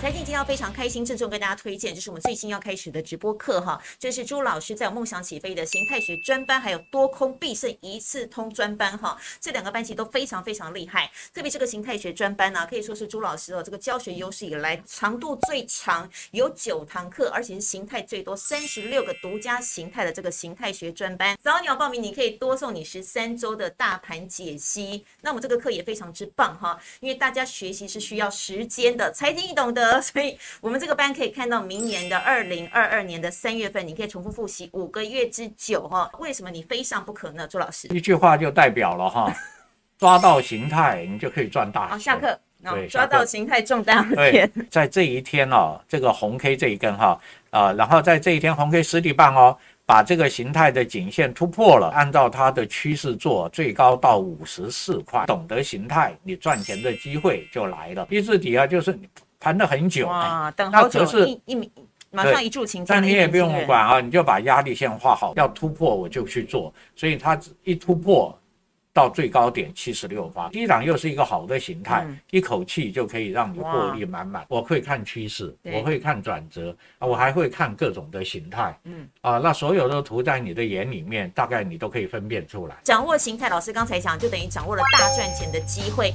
财经今天要非常开心，郑重跟大家推荐，就是我们最新要开始的直播课哈，这是朱老师在梦想起飞的形态学专班，还有多空必胜一次通专班哈，这两个班级都非常非常厉害，特别这个形态学专班呢、可以说是朱老师哦这个教学优势以来长度最长，有九堂课，而且是形态最多三十六个独家形态的这个形态学专班，早鸟报名你可以多送你十三周的大盘解析，那么这个课也非常之棒哈，因为大家学习是需要时间的。财经易懂的，所以我们这个班可以看到明年的二零二二年的三月份，你可以重复复习五个月之久哈。为什么你非上不可呢？朱老师一句话就代表了哈，抓到形态，你就可以赚大钱。好，下课。对，抓到形态赚大对。在这一天哦，这个红 K 这一根哈啊，然后在这一天红 K 实体棒哦。把这个形态的颈线突破了，按照它的趋势做，最高到五十四块。懂得形态，你赚钱的机会就来了。一字底啊，就是你盘了很久，哇，等好久，是一一马上一柱擎天。但你也不用管啊，你就把压力线画好，要突破我就去做。所以它一突破。到最高点七十六发，低档又是一个好的形态，嗯、一口气就可以让你获利满满。我会看趋势，我会看转折啊，我还会看各种的形态，嗯啊，那所有的图在你的眼里面，大概你都可以分辨出来。掌握形态，老师刚才讲，就等于掌握了大赚钱的机会。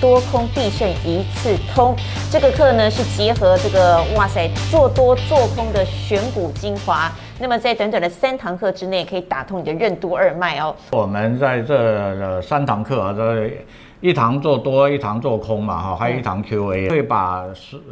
多空必胜一次通，这个课呢是结合这个哇塞做多做空的选股精华。那么在短短的三堂课之内，可以打通你的任督二脉哦。我们在这三堂课啊，这一堂做多，一堂做空嘛，哈，还有一堂 Q&A，会把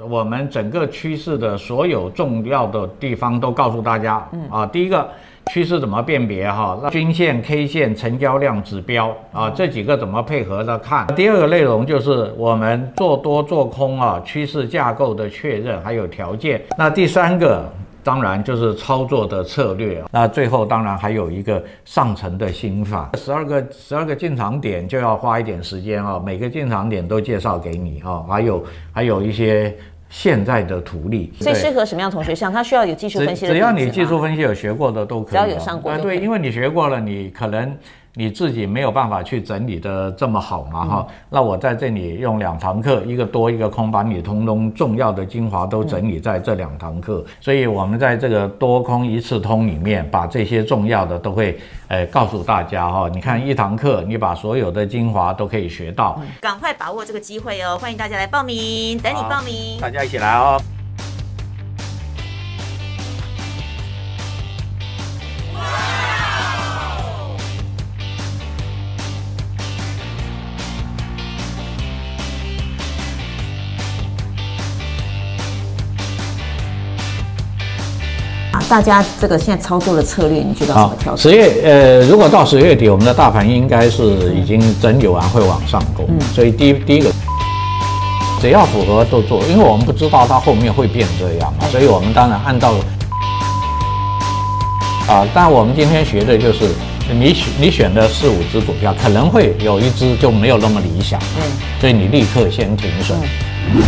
我们整个趋势的所有重要的地方都告诉大家。嗯啊，第一个趋势怎么辨别哈？那均线、K 线、成交量指标啊，这几个怎么配合着看？第二个内容就是我们做多做空啊，趋势架构的确认还有条件。那第三个。当然就是操作的策略，那最后当然还有一个上层的心法。十二个十二个进场点就要花一点时间啊，每个进场点都介绍给你啊，还有还有一些现在的图例。最适合什么样同学上？他需要有技术分析的。只要你技术分析有学过的都可以。只要有上过。对，因为你学过了，你可能。你自己没有办法去整理的这么好嘛哈？那我在这里用两堂课，一个多一个空，把你通通重要的精华都整理在这两堂课。所以我们在这个多空一次通里面，把这些重要的都会呃告诉大家哈。你看一堂课，你把所有的精华都可以学到。赶快把握这个机会哦！欢迎大家来报名，等你报名，大家一起来哦。大家这个现在操作的策略，你觉得怎么调整？十月呃，如果到十月底，我们的大盘应该是已经整理完，会往上攻。嗯，所以第一第一个，只要符合都做，因为我们不知道它后面会变这样嘛，所以我们当然按照啊，但我们今天学的就是你选你选的四五只股票，可能会有一只就没有那么理想，嗯，所以你立刻先停损。嗯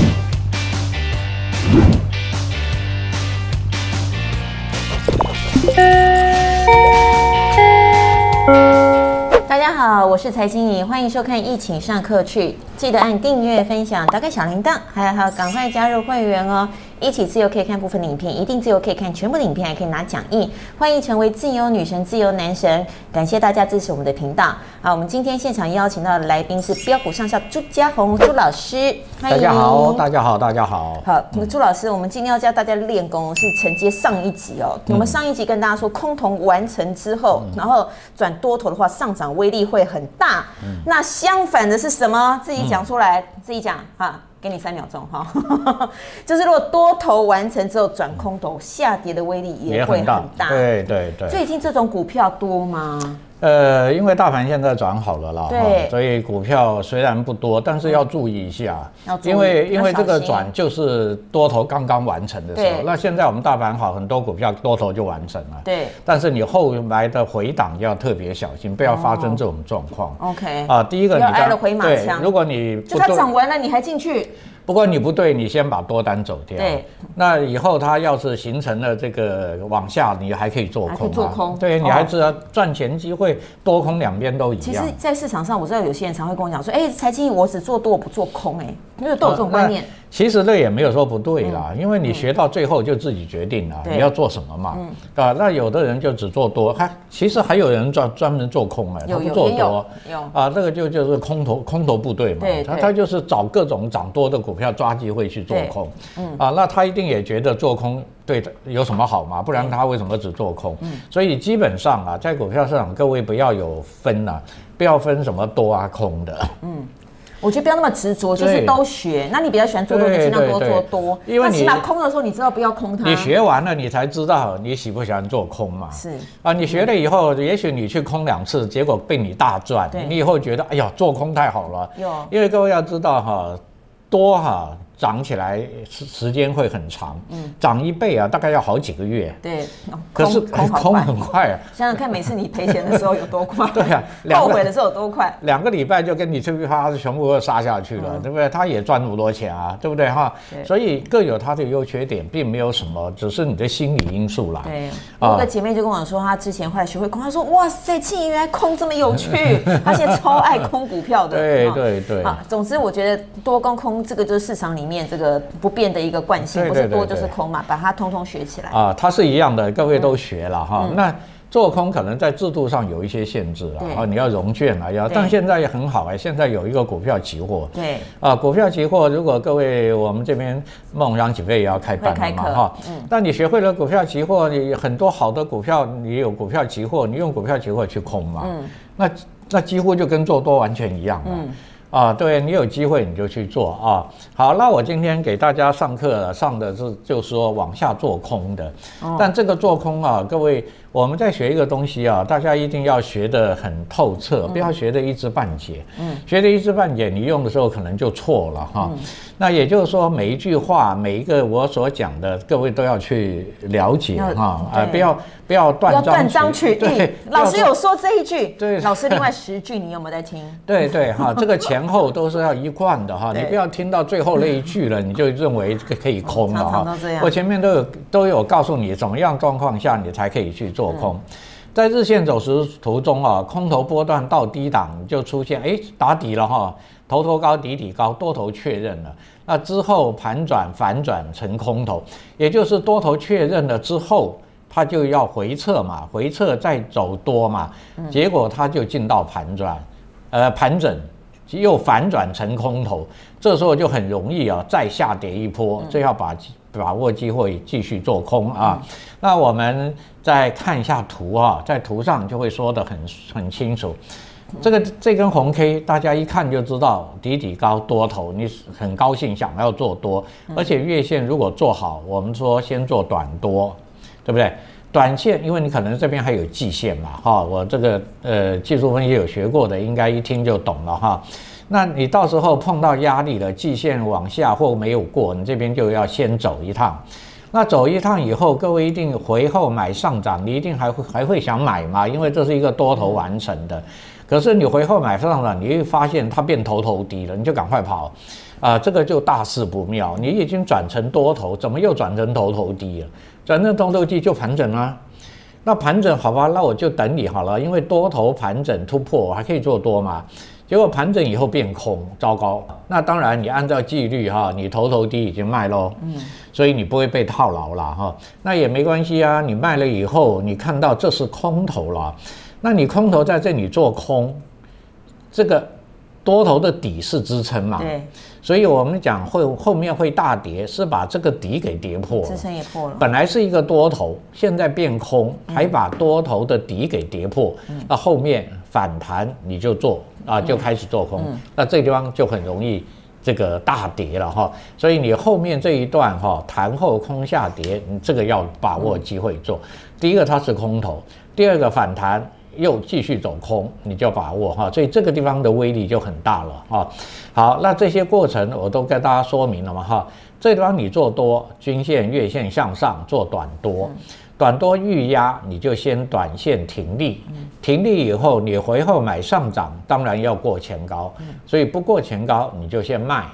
好，我是财经怡，欢迎收看《疫情上课去》，记得按订阅、分享、打开小铃铛，还有还有赶快加入会员哦。一起自由可以看部分的影片，一定自由可以看全部的影片，还可以拿奖励。欢迎成为自由女神、自由男神，感谢大家支持我们的频道。好，我们今天现场邀请到的来宾是标股上校朱家宏朱老师，欢迎。大家好，大家好，大家好。好，朱老师，我们今天要教大家练功，是承接上一集哦。我们上一集跟大家说，空头完成之后，然后转多头的话，上涨威力会很大。那相反的是什么？自己讲出来，自己讲哈。给你三秒钟哈，就是如果多头完成之后转空头，下跌的威力也会很大。很大对对对。最近这种股票多吗？呃，因为大盘现在转好了啦，对，所以股票虽然不多，但是要注意一下，嗯、因为因为这个转就是多头刚刚完成的时候。那现在我们大盘好，很多股票多头就完成了。对。但是你后来的回档要特别小心，不要发生这种状况。OK。啊，第一个你要挨了回马枪。对，如果你就它涨完了，你还进去？不过你不对，你先把多单走掉。对。那以后它要是形成了这个往下，你还可以做空。做空。对，你还知道赚钱机会，多空两边都一样。其实，在市场上，我知道有些人常会跟我讲说：“哎，财经我只做多，我不做空。”哎，因为都有这种观念。其实这也没有说不对啦，因为你学到最后就自己决定了你要做什么嘛。啊，那有的人就只做多，还其实还有人专专门做空哎，他不做多。有。啊，这个就就是空头空头部队嘛。他他就是找各种涨多的股票抓机会去做空。嗯。啊，那他一定也觉得做空对有什么好嘛？不然他为什么只做空？嗯。所以基本上啊，在股票市场，各位不要有分呐，不要分什么多啊空的。嗯。我觉得不要那么执着，就是都学。那你比较喜欢做多，你尽量多做多。因为你起码空的时候，你知道不要空它。你学完了，你才知道你喜不喜欢做空嘛。是啊，你学了以后，也许你去空两次，结果被你大赚。你以后觉得，哎呀，做空太好了。有。因为各位要知道哈，多哈。涨起来时时间会很长，嗯，涨一倍啊，大概要好几个月。对，可是空空很快啊。想想看，每次你赔钱的时候有多快？对啊，后悔的时候有多快？两个礼拜就跟你这批发全部都杀下去了，对不对？他也赚那么多钱啊，对不对哈？所以各有他的优缺点，并没有什么，只是你的心理因素啦。对，我个姐妹就跟我说，她之前后来学会空，她说哇塞，青原来空这么有趣，她现在超爱空股票的。对对对。好，总之我觉得多空空这个就是市场里面。这个不变的一个惯性，不是多就是空嘛，把它通通学起来。啊，它是一样的，各位都学了哈。那做空可能在制度上有一些限制了啊，你要融券啊，要，但现在也很好哎，现在有一个股票期货，对。啊，股票期货，如果各位我们这边梦想起飞也要开办了嘛哈，嗯，但你学会了股票期货，你很多好的股票，你有股票期货，你用股票期货去空嘛，嗯，那那几乎就跟做多完全一样了。啊，对，你有机会你就去做啊。好，那我今天给大家上课上的是就是说往下做空的，但这个做空啊，各位。我们在学一个东西啊，大家一定要学得很透彻，不要学得一知半解。嗯，学得一知半解，你用的时候可能就错了哈。那也就是说，每一句话，每一个我所讲的，各位都要去了解哈。啊，不要不要断断章取义。老师有说这一句。对，老师另外十句你有没有在听？对对哈，这个前后都是要一贯的哈。你不要听到最后那一句了，你就认为可以空了哈。我前面都有都有告诉你，怎么样状况下你才可以去做。做空，在日线走势图中啊，空头波段到低档就出现，哎，打底了哈，头头高底底高，多头确认了。那之后盘转反转成空头，也就是多头确认了之后，它就要回撤嘛，回撤再走多嘛，结果它就进到盘转，呃，盘整又反转成空头，这时候就很容易啊，再下跌一波，最好把。把握机会继续做空啊！那我们再看一下图啊，在图上就会说得很很清楚。这个这根红 K，大家一看就知道底底高多头，你很高兴想要做多，而且月线如果做好，我们说先做短多，对不对？短线，因为你可能这边还有季线嘛，哈，我这个呃技术分析有学过的，应该一听就懂了哈。那你到时候碰到压力了，季线往下或没有过，你这边就要先走一趟。那走一趟以后，各位一定回后买上涨，你一定还会还会想买嘛？因为这是一个多头完成的。可是你回后买上涨，你会发现它变头头低了，你就赶快跑啊！这个就大事不妙，你已经转成多头，怎么又转成头头低了？转成头头低就盘整了。那盘整好吧，那我就等你好了，因为多头盘整突破，我还可以做多嘛。结果盘整以后变空，糟糕。那当然，你按照纪律哈，你头头低已经卖喽，嗯，所以你不会被套牢了哈。那也没关系啊，你卖了以后，你看到这是空头了，那你空头在这里做空，这个多头的底是支撑嘛？对。所以我们讲会后面会大跌，是把这个底给跌破了，支撑也破了。本来是一个多头，现在变空，还把多头的底给跌破，嗯，那后面反弹你就做。啊，就开始做空，那这个地方就很容易这个大跌了哈。所以你后面这一段哈，弹后空下跌，你这个要把握机会做。嗯、第一个它是空头，第二个反弹又继续走空，你就把握哈。所以这个地方的威力就很大了哈。好，那这些过程我都跟大家说明了嘛哈。这地方你做多，均线、月线向上做短多。嗯短多预压，你就先短线停利，停利以后你回后买上涨，当然要过前高，所以不过前高你就先卖，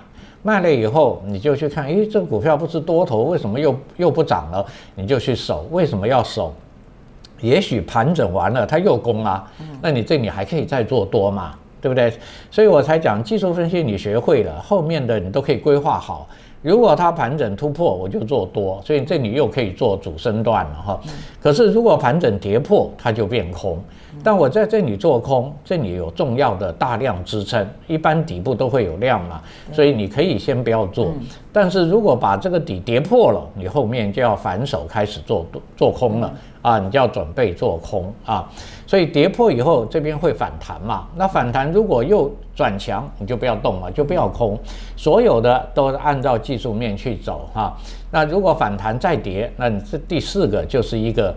卖了以后你就去看，诶，这个股票不是多头，为什么又又不涨了？你就去守，为什么要守？也许盘整完了，它又攻啊，那你这里还可以再做多嘛，对不对？所以我才讲技术分析，你学会了，后面的你都可以规划好。如果它盘整突破，我就做多，所以这里又可以做主升段了哈。可是如果盘整跌破，它就变空。但我在这里做空，这里有重要的大量支撑，一般底部都会有量嘛，所以你可以先不要做。但是如果把这个底跌破了，你后面就要反手开始做做空了啊，你就要准备做空啊。所以跌破以后，这边会反弹嘛？那反弹如果又转强，你就不要动了，就不要空。所有的都是按照技术面去走哈。那如果反弹再跌，那你这第四个就是一个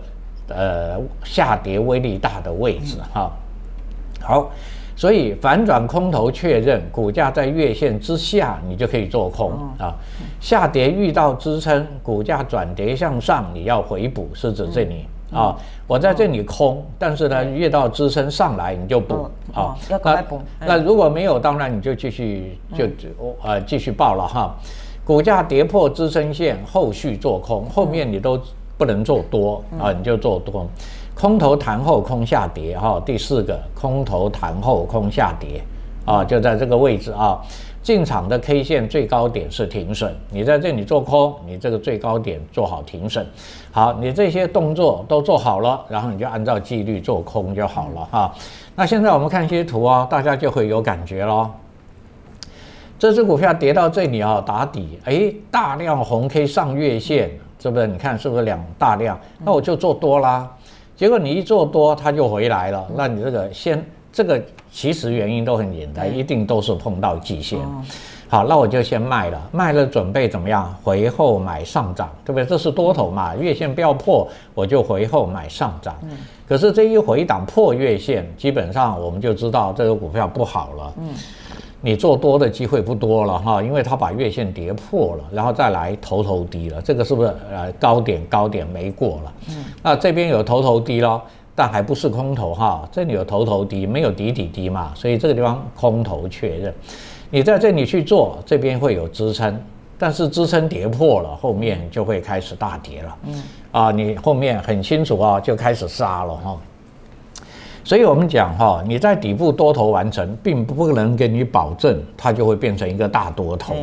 呃下跌威力大的位置哈。好，所以反转空头确认，股价在月线之下，你就可以做空啊。下跌遇到支撑，股价转跌向上，你要回补，是指这里。啊，我在这里空，但是呢，遇到支撑上来你就补啊。要赶快补。那如果没有，当然你就继续就呃继续报了哈。股价跌破支撑线，后续做空，后面你都不能做多啊，你就做多。空头弹后空下跌哈，第四个空头弹后空下跌啊，就在这个位置啊。进场的 K 线最高点是停损，你在这里做空，你这个最高点做好停损，好，你这些动作都做好了，然后你就按照纪律做空就好了哈。那现在我们看一些图啊，大家就会有感觉咯。这只股票跌到这里啊，打底，哎，大量红 K 上月线，是不是？你看是不是两大量？那我就做多啦。结果你一做多，它就回来了，那你这个先。这个其实原因都很简单，一定都是碰到季线。好，那我就先卖了，卖了准备怎么样？回后买上涨，对不对？这是多头嘛，月线不要破，我就回后买上涨。可是这一回档破月线，基本上我们就知道这个股票不好了。你做多的机会不多了哈，因为它把月线跌破了，然后再来头头低了，这个是不是呃高点高点没过了？嗯那这边有头头低咯。但还不是空头哈，这里有头头低，没有底底低嘛，所以这个地方空头确认。你在这里去做，这边会有支撑，但是支撑跌破了，后面就会开始大跌了。嗯，啊，你后面很清楚啊，就开始杀了哈。所以我们讲哈，你在底部多头完成，并不能给你保证它就会变成一个大多头，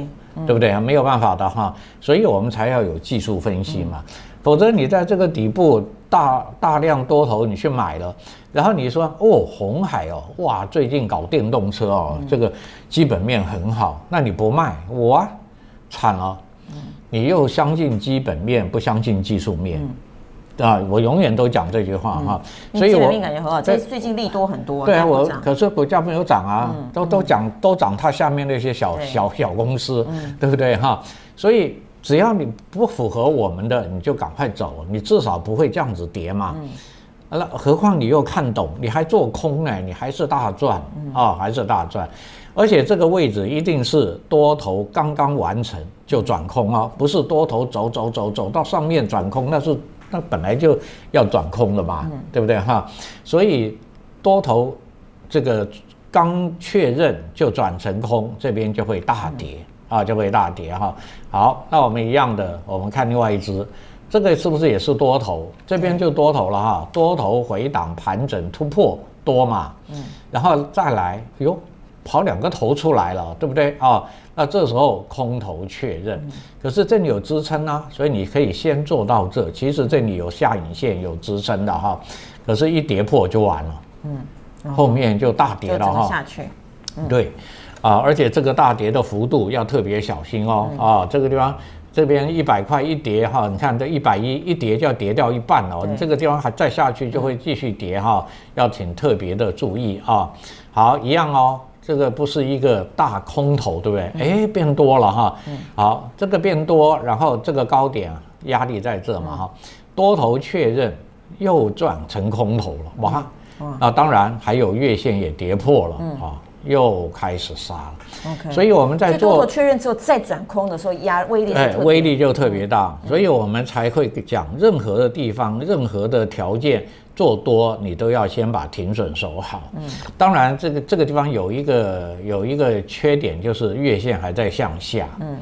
对不对？啊？没有办法的哈，所以我们才要有技术分析嘛。否则你在这个底部大大量多头你去买了，然后你说哦，红海哦，哇，最近搞电动车哦，这个基本面很好，那你不卖我啊，惨了，你又相信基本面不相信技术面，啊，我永远都讲这句话哈，所以我感觉很好，这最近利多很多，对啊，我可是股价没有涨啊，都都涨都涨，它下面那些小小小公司，对不对哈？所以。只要你不符合我们的，你就赶快走，你至少不会这样子跌嘛。那何况你又看懂，你还做空呢，你还是大赚啊，还是大赚。而且这个位置一定是多头刚刚完成就转空啊，不是多头走走走走到上面转空，那是那本来就要转空了嘛，对不对哈？所以多头这个刚确认就转成空，这边就会大跌。啊，就会大跌哈。好，那我们一样的，我们看另外一只，这个是不是也是多头？这边就多头了哈，多头回档盘整突破多嘛，嗯，然后再来，哟，跑两个头出来了，对不对啊？那这时候空头确认，可是这里有支撑啊，所以你可以先做到这。其实这里有下影线有支撑的哈，可是一跌破就完了，嗯，后面就大跌了哈，下去，对。啊，而且这个大跌的幅度要特别小心哦。啊，这个地方这边一百块一跌哈，你看这一百一一跌就要跌掉一半哦。你这个地方还再下去就会继续跌哈，要请特别的注意啊。好，一样哦，这个不是一个大空头，对不对？哎，变多了哈。好，这个变多，然后这个高点压力在这嘛哈，多头确认又转成空头了哇。那，当然还有月线也跌破了啊。又开始杀了。OK，所以我们在做确认之后再转空的时候，压威力哎，威力就特别大，所以我们才会讲，任何的地方、任何的条件做多，你都要先把停损守好。嗯，当然这个这个地方有一个有一个缺点，就是月线还在向下。嗯，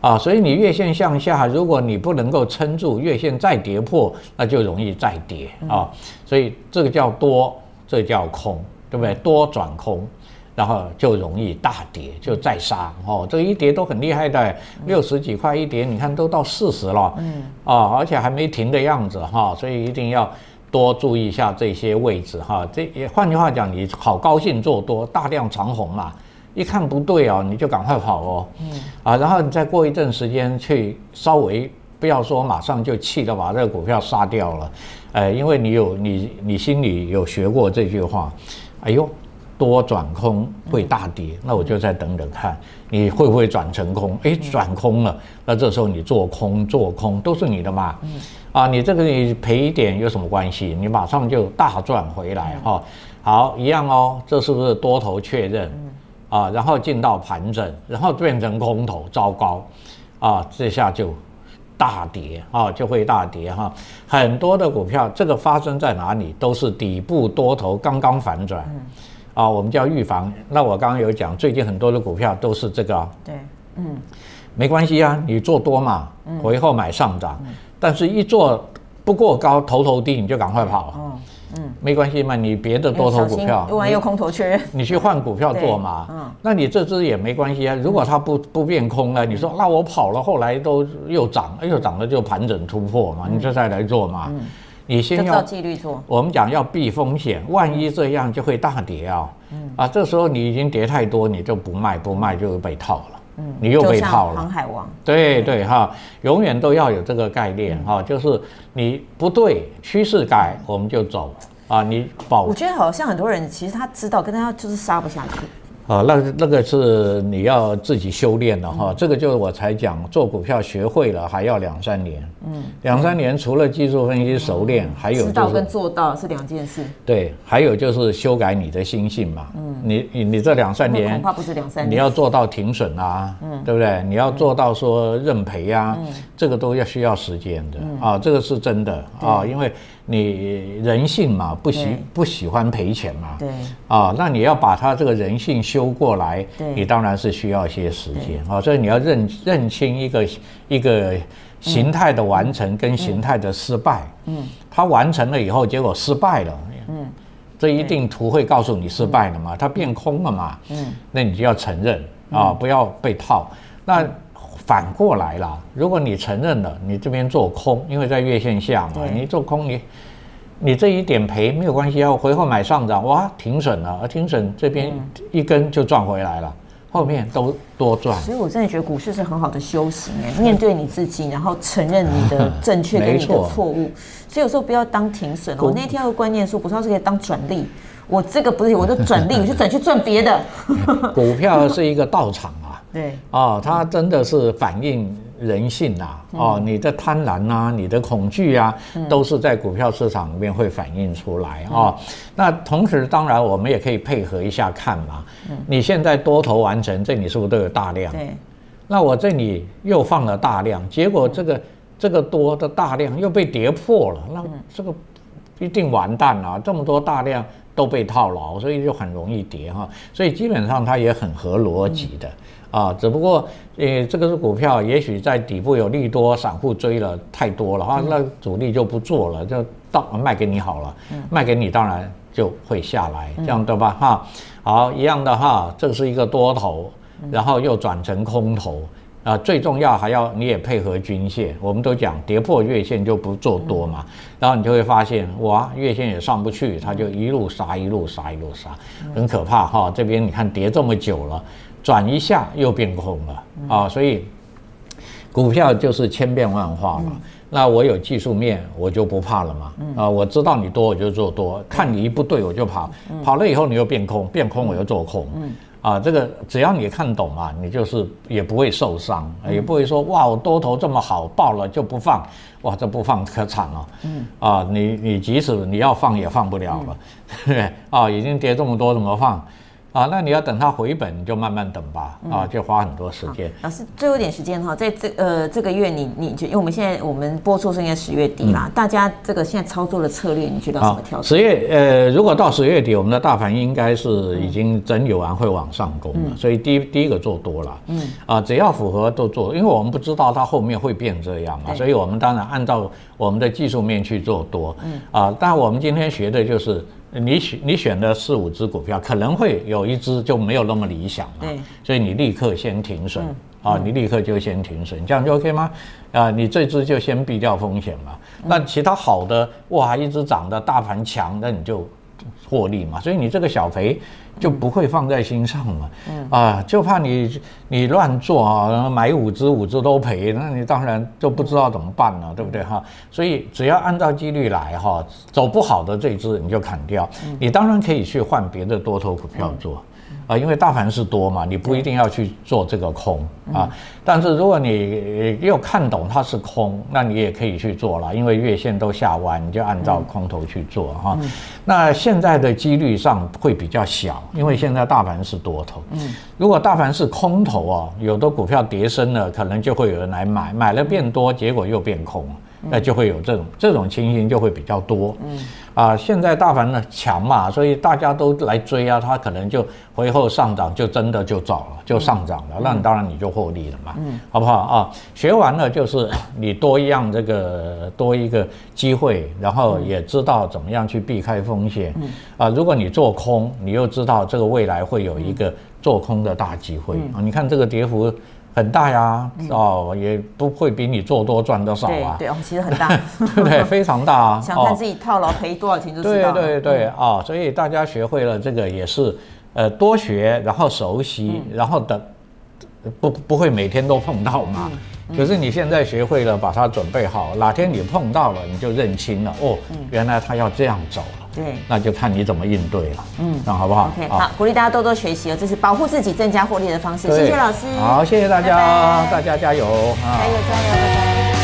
啊，所以你月线向下，如果你不能够撑住，月线再跌破，那就容易再跌啊。所以这个叫多，这个叫空，对不对？多转空。然后就容易大跌，就再杀哦。这一跌都很厉害的，六十几块一跌，你看都到四十了，嗯啊，而且还没停的样子哈，所以一定要多注意一下这些位置哈。这也换句话讲，你好高兴做多，大量长红嘛，一看不对哦，你就赶快跑哦，嗯啊，然后你再过一阵时间去稍微不要说马上就气的把这个股票杀掉了，呃，因为你有你你心里有学过这句话，哎呦。多转空会大跌，那我就再等等看，你会不会转成空？哎，转空了，那这时候你做空做空都是你的嘛。啊，你这个你赔一点有什么关系？你马上就大赚回来哈。好，一样哦，这是不是多头确认？啊，然后进到盘整，然后变成空头，糟糕，啊，这下就大跌啊，就会大跌哈。很多的股票，这个发生在哪里？都是底部多头刚刚反转。啊，我们叫预防。那我刚刚有讲，最近很多的股票都是这个。对，嗯，没关系啊，你做多嘛，回后买上涨。嗯、但是，一做不过高，头头低，你就赶快跑。嗯嗯，没关系嘛，你别的多头股票，又完又空头确认，你去换股票做嘛。嗯，那你这支也没关系啊。如果它不不变空了，你说那我跑了，后来都又涨，又涨了就盘整突破嘛，你就再来做嘛。嗯。你先要纪律做，我们讲要避风险，万一这样就会大跌啊！嗯啊，这时候你已经跌太多，你就不卖，不卖就被套了。嗯，你又被套了。航海王。对对哈，永远都要有这个概念哈，就是你不对，趋势改我们就走啊。你保，我觉得好像很多人其实他知道，跟他就是杀不下去。啊，那那个是你要自己修炼的哈，这个就是我才讲做股票学会了还要两三年，嗯，两三年除了技术分析熟练，还有知道跟做到是两件事。对，还有就是修改你的心性嘛，嗯，你你你这两三年恐怕不是两三年，你要做到停损啊，嗯，对不对？你要做到说认赔啊，这个都要需要时间的。啊，这个是真的啊，因为。你人性嘛，不喜不喜欢赔钱嘛？对啊，那你要把他这个人性修过来，对你当然是需要一些时间啊。所以你要认认清一个一个形态的完成跟形态的失败。嗯，他完成了以后，结果失败了。嗯，这一定图会告诉你失败了嘛？它变空了嘛？嗯，那你就要承认啊，不要被套。那反过来了，如果你承认了，你这边做空，因为在月线下嘛，你做空你，你这一点赔没有关系，要回后买上涨，哇，停损了，而停损这边一根就赚回来了，后面都多赚。所以我真的觉得股市是很好的修行哎，面对你自己，然后承认你的 正确跟你的错误，所以有时候不要当停损。我那天有个观念说，不是说是可以当转利，我这个不是，我就转利，我就转去赚别的。股票是一个道场。对哦，它真的是反映人性呐、啊，哦，你的贪婪啊，你的恐惧啊，都是在股票市场里面会反映出来啊、哦。那同时，当然我们也可以配合一下看嘛。你现在多头完成，这里是不是都有大量？对。那我这里又放了大量，结果这个这个多的大量又被跌破了，那这个一定完蛋了。这么多大量都被套牢，所以就很容易跌哈。所以基本上它也很合逻辑的。啊，只不过，呃，这个是股票，也许在底部有利多，散户追了太多了哈，那主力就不做了，就到卖给你好了，卖给你当然就会下来，这样对吧？哈，好，一样的哈，这是一个多头，然后又转成空头，啊，最重要还要你也配合均线，我们都讲跌破月线就不做多嘛，然后你就会发现哇，月线也上不去，它就一路杀一路杀一路杀，很可怕哈，这边你看跌这么久了。转一下又变空了啊，所以股票就是千变万化嘛。那我有技术面，我就不怕了嘛。啊，我知道你多，我就做多；看你一不对，我就跑。跑了以后你又变空，变空我又做空。啊，这个只要你看懂嘛，你就是也不会受伤，也不会说哇，我多头这么好，爆了就不放，哇，这不放可惨了。啊，你你即使你要放也放不了了，对不对？啊，已经跌这么多，怎么放？啊，那你要等它回本，你就慢慢等吧，啊，就花很多时间。老师，最后一点时间哈，在这呃这个月你，你因为我们现在我们播出是应该十月底啦，嗯、大家这个现在操作的策略，你觉得怎么调整？十月呃，如果到十月底，我们的大盘应该是已经整理完会往上攻了，嗯、所以第一第一个做多了，嗯。啊，只要符合都做，因为我们不知道它后面会变这样嘛，所以我们当然按照我们的技术面去做多，嗯。啊，但我们今天学的就是。你选你选的四五只股票，可能会有一只就没有那么理想了，对，所以你立刻先停损，啊，你立刻就先停损，这样就 OK 吗？啊，你这只就先避掉风险嘛。那其他好的，哇，一直涨的大盘强，那你就获利嘛。所以你这个小赔。就不会放在心上嘛，嗯啊，就怕你你乱做啊，买五只五只都赔，那你当然就不知道怎么办了，对不对哈？所以只要按照几率来哈，走不好的这只你就砍掉，你当然可以去换别的多头股票做。啊，因为大盘是多嘛，你不一定要去做这个空啊。但是如果你又看懂它是空，那你也可以去做了，因为月线都下弯，你就按照空头去做哈。那现在的几率上会比较小，因为现在大盘是多头。嗯，如果大盘是空头啊，有的股票跌升了，可能就会有人来买，买了变多，结果又变空。那就会有这种这种情形就会比较多，嗯啊，现在大盘呢强嘛，所以大家都来追啊，它可能就回后上涨就真的就涨了，就上涨了，那你当然你就获利了嘛，嗯，好不好啊？学完了就是 你多一样这个多一个机会，然后也知道怎么样去避开风险，嗯啊，如果你做空，你又知道这个未来会有一个做空的大机会啊，你看这个跌幅。很大呀，哦，也不会比你做多赚的少啊。对对哦，其实很大，对 不对？非常大啊。想看自己套牢赔多少钱就知道了。对对对啊，所以大家学会了这个也是，呃，多学，然后熟悉，然后等，不不会每天都碰到嘛。可是你现在学会了，把它准备好，哪天你碰到了，你就认清了哦，原来他要这样走。对，那就看你怎么应对了。嗯，那好不好？OK，好，鼓励大家多多学习哦，这是保护自己、增加获利的方式。谢谢老师。好，谢谢大家，大家加油！加油加油，拜拜。